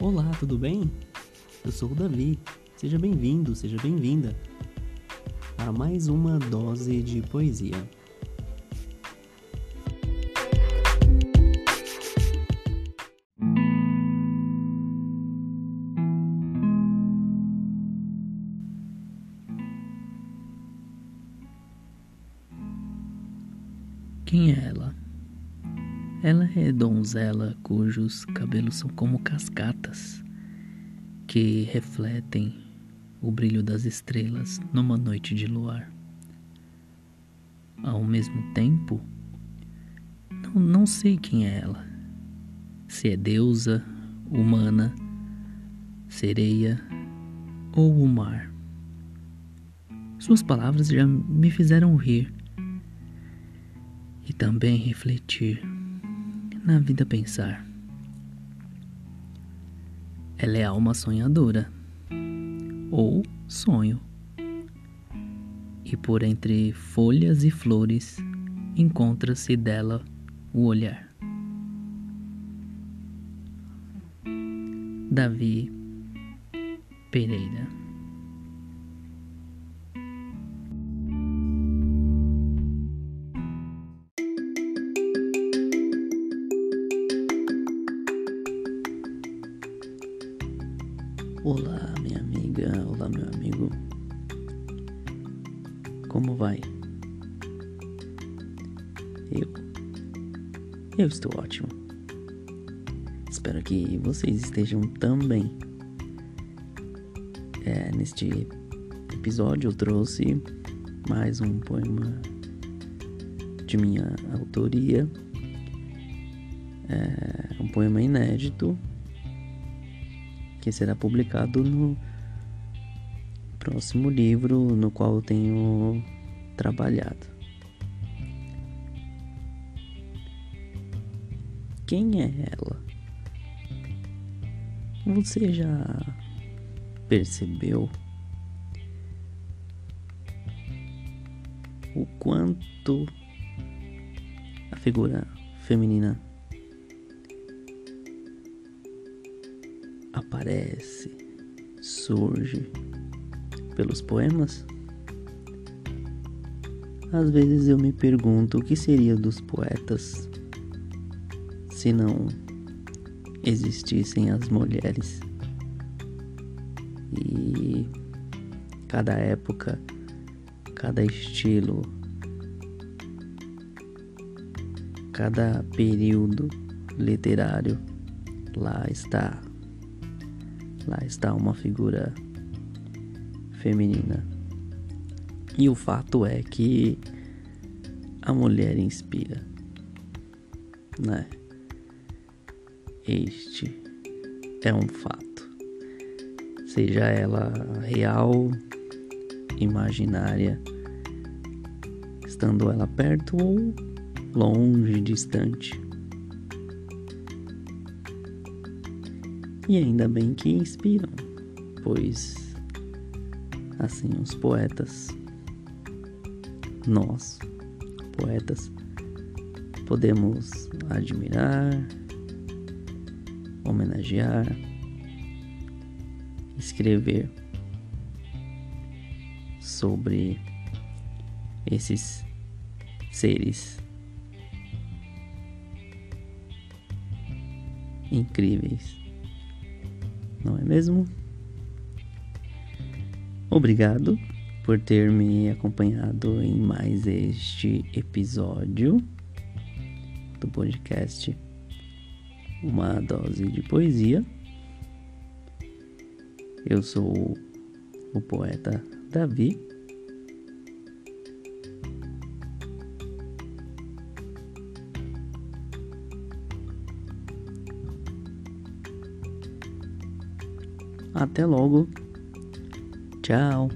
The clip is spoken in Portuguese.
Olá, tudo bem? Eu sou o Davi. Seja bem-vindo, seja bem-vinda a mais uma dose de poesia. Quem é ela? Ela é donzela cujos cabelos são como cascatas que refletem o brilho das estrelas numa noite de luar. Ao mesmo tempo, não, não sei quem é ela. Se é deusa, humana, sereia ou o mar. Suas palavras já me fizeram rir e também refletir na vida pensar. Ela é alma sonhadora ou sonho. E por entre folhas e flores encontra-se dela o olhar. Davi Pereira Olá, minha amiga, olá, meu amigo. Como vai? Eu. Eu estou ótimo. Espero que vocês estejam também. É, neste episódio eu trouxe mais um poema de minha autoria. É, um poema inédito que será publicado no próximo livro no qual eu tenho trabalhado. Quem é ela? Você já percebeu o quanto a figura feminina aparece, surge pelos poemas? Às vezes eu me pergunto o que seria dos poetas se não existissem as mulheres. E cada época, cada estilo, cada período literário, lá está Lá está uma figura feminina. E o fato é que a mulher inspira, né? Este é um fato. Seja ela real, imaginária, estando ela perto ou longe, distante. E ainda bem que inspiram, pois assim os poetas, nós, poetas, podemos admirar, homenagear, escrever sobre esses seres incríveis não é mesmo? Obrigado por ter me acompanhado em mais este episódio do podcast Uma Dose de Poesia. Eu sou o poeta Davi. Até logo. Tchau.